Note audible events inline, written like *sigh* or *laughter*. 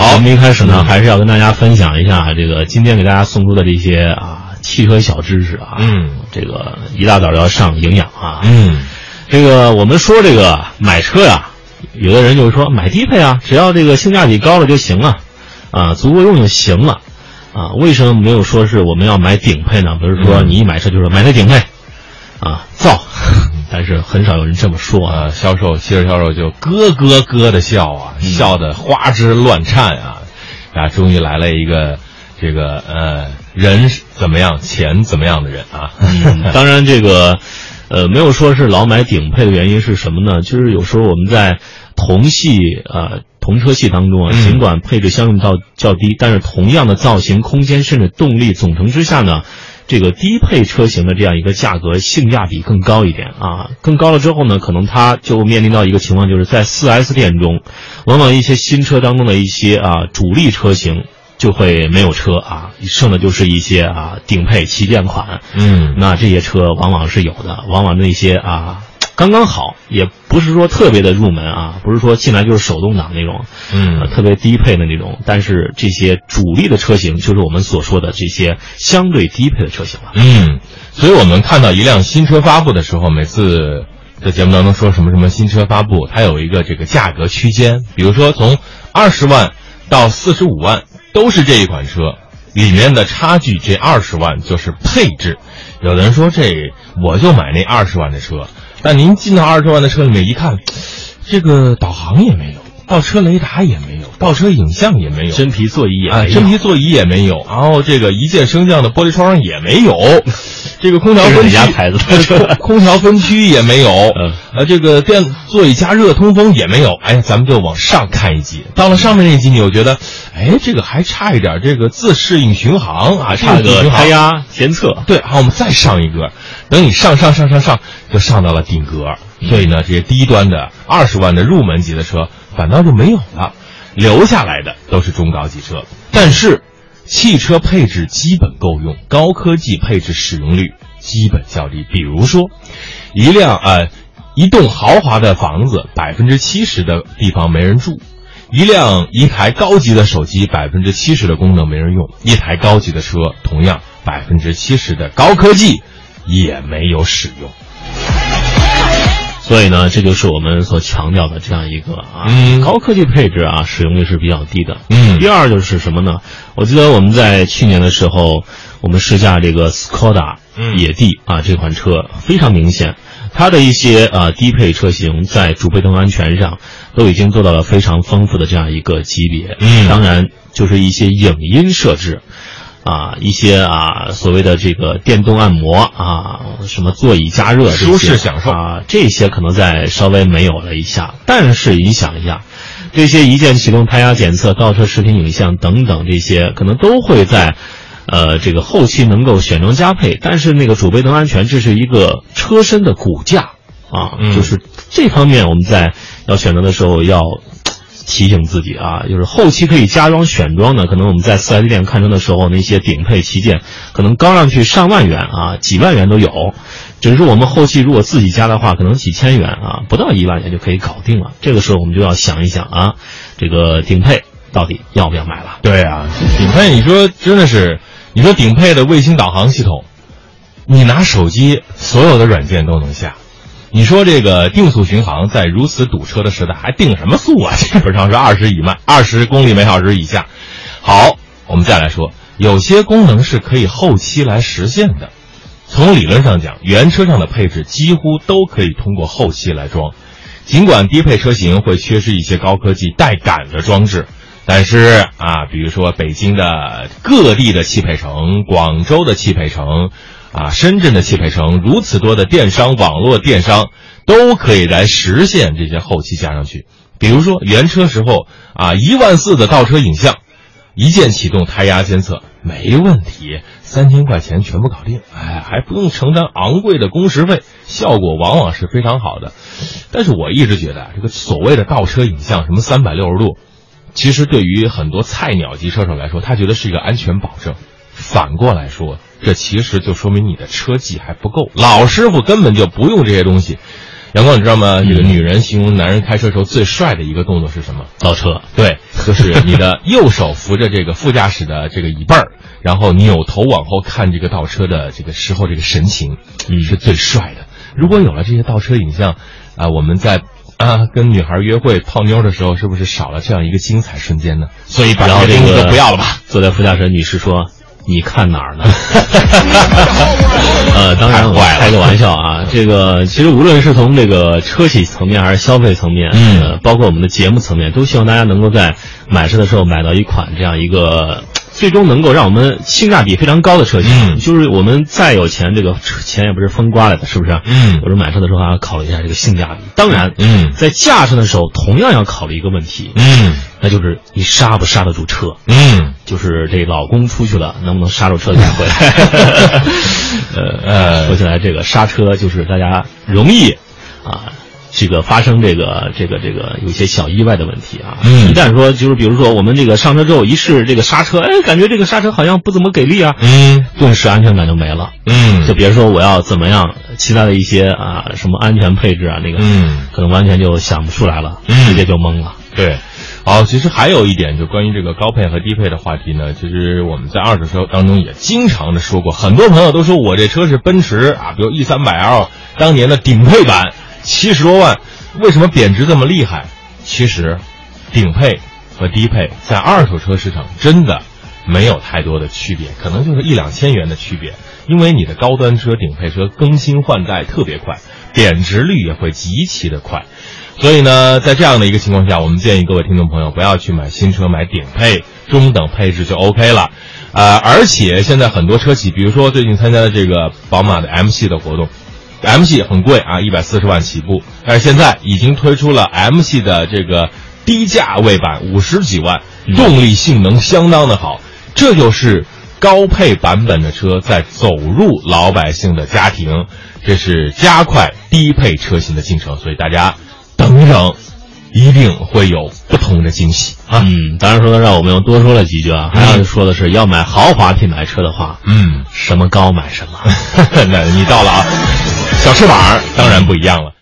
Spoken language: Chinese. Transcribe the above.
好，我们一开始呢，还是要跟大家分享一下这个今天给大家送出的这些啊汽车小知识啊。嗯，这个一大早要上营养啊。嗯，这个我们说这个买车呀，有的人就是说买低配啊，只要这个性价比高了就行了，啊，足够用就行了，啊，为什么没有说是我们要买顶配呢？不是说你一买车就是买那顶配，啊，造。*laughs* 但是很少有人这么说啊，销售汽车销售就咯咯咯的笑啊，笑得花枝乱颤啊，啊，终于来了一个这个呃人怎么样，钱怎么样的人啊。*laughs* 当然，这个呃没有说是老买顶配的原因是什么呢？就是有时候我们在同系呃同车系当中啊，尽管配置相应到较低，但是同样的造型、空间甚至动力总成之下呢。这个低配车型的这样一个价格性价比更高一点啊，更高了之后呢，可能它就面临到一个情况，就是在 4S 店中，往往一些新车当中的一些啊主力车型就会没有车啊，剩的就是一些啊顶配旗舰款，嗯，那这些车往往是有的，往往那些啊。刚刚好，也不是说特别的入门啊，不是说进来就是手动挡那种，嗯，特别低配的那种。但是这些主力的车型，就是我们所说的这些相对低配的车型了。嗯，所以我们看到一辆新车发布的时候，每次在节目当中说什么什么新车发布，它有一个这个价格区间，比如说从二十万到四十五万都是这一款车，里面的差距这二十万就是配置。有的人说这我就买那二十万的车。但您进到二十多万的车里面一看，这个导航也没有，倒车雷达也没有，倒车影像也没有，真皮座椅也没有，真皮座椅也没有，然后这个一键升降的玻璃窗也没有，这个空调分区牌子空调分区也没有，呃，这个电座椅加热通风也没有。哎，咱们就往上看一级，到了上面那级，你又觉得，哎，这个还差一点，这个自适应巡航啊，差个胎压监测。对，好，我们再上一格，等你上上上上上，就上到了顶格。所以呢，这些低端的二十万的入门级的车反倒就没有了，留下来的都是中高级车。但是，汽车配置基本够用，高科技配置使用率基本较低。比如说，一辆呃，一栋豪华的房子，百分之七十的地方没人住；一辆一台高级的手机，百分之七十的功能没人用；一台高级的车，同样百分之七十的高科技也没有使用。所以呢，这就是我们所强调的这样一个啊，高科技配置啊，使用率是比较低的。嗯，第二就是什么呢？我记得我们在去年的时候，我们试驾这个斯柯达野地啊这款车，非常明显，它的一些啊低配车型在主被动安全上都已经做到了非常丰富的这样一个级别。嗯，当然就是一些影音设置。啊，一些啊，所谓的这个电动按摩啊，什么座椅加热，舒适享受啊，这些可能在稍微没有了一下。但是你想一下，这些一键启动、胎压检测、倒车视频影像等等这些，可能都会在，呃，这个后期能够选装加配。但是那个主被动安全，这是一个车身的骨架啊，就是这方面我们在要选择的时候要。提醒自己啊，就是后期可以加装选装的，可能我们在四 S 店看车的时候，那些顶配旗舰可能高上去上万元啊，几万元都有。只是我们后期如果自己加的话，可能几千元啊，不到一万元就可以搞定了。这个时候我们就要想一想啊，这个顶配到底要不要买了？对啊，顶配你说真的是，你说顶配的卫星导航系统，你拿手机所有的软件都能下。你说这个定速巡航在如此堵车的时代还定什么速啊？基本上是二十以迈，二十公里每小时以下。好，我们再来说，有些功能是可以后期来实现的。从理论上讲，原车上的配置几乎都可以通过后期来装。尽管低配车型会缺失一些高科技带感的装置，但是啊，比如说北京的各地的汽配城，广州的汽配城。啊，深圳的汽配城如此多的电商网络电商，都可以来实现这些后期加上去。比如说原车时候啊，一万四的倒车影像，一键启动胎压监测，没问题，三千块钱全部搞定，哎，还不用承担昂贵的工时费，效果往往是非常好的。但是我一直觉得这个所谓的倒车影像，什么三百六十度，其实对于很多菜鸟级车手来说，他觉得是一个安全保证。反过来说。这其实就说明你的车技还不够，老师傅根本就不用这些东西。阳光，你知道吗？这个女人形容男人开车时候最帅的一个动作是什么？倒车。对，就是你的右手扶着这个副驾驶的这个椅背儿，然后扭头往后看这个倒车的这个时候这个神情，嗯是最帅的。如果有了这些倒车影像，啊，我们在啊跟女孩约会泡妞的时候，是不是少了这样一个精彩瞬间呢？所以把这这个动作个不要了吧。坐在副驾驶的女士说：“你看哪儿呢？” *laughs* 呃，当然我开个玩笑啊。这个其实无论是从这个车企层面还是消费层面，嗯呃，包括我们的节目层面，都希望大家能够在买车的时候买到一款这样一个。最终能够让我们性价比非常高的车型，嗯就是我们再有钱，这个钱也不是风刮来的，是不是？嗯有时候买车的时候还要考虑一下这个性价比。当然，嗯在驾车的时候同样要考虑一个问题，嗯那就是你刹不刹得住车。嗯就是这老公出去了，能不能刹住车再回来？*laughs* 呃呃说起来这个刹车，就是大家容易啊，这个发生这个这个这个有些小意外的问题啊。嗯一旦说就是比如说我们这个上车之后一试这个刹车，哎，感觉这个刹车好像不怎么给力啊，嗯顿时安全感就没了。嗯就别说我要怎么样，其他的一些啊什么安全配置啊，那个嗯可能完全就想不出来了，嗯直接就懵了。对，好，其实还有一点，就关于这个高配和低配的话题呢，其实我们在二手车当中也经常的说过，很多朋友都说我这车是奔驰啊，比如 E 三百 L 当年的顶配版，七十多万，为什么贬值这么厉害？其实，顶配和低配在二手车市场真的没有太多的区别，可能就是一两千元的区别，因为你的高端车、顶配车更新换代特别快，贬值率也会极其的快。所以呢，在这样的一个情况下，我们建议各位听众朋友不要去买新车，买顶配、中等配置就 OK 了。呃，而且现在很多车企，比如说最近参加的这个宝马的 M 系的活动，M 系很贵啊，一百四十万起步，但是现在已经推出了 M 系的这个低价位版，五十几万，动力性能相当的好，这就是高配版本的车在走入老百姓的家庭，这是加快低配车型的进程，所以大家等等，一定会有不同的惊喜啊！嗯，当然说让我们又多说了几句啊，还要说的是，要买豪华品牌车的话，嗯，什么高买什么。*laughs* 那你到了啊，小翅膀当然不一样了。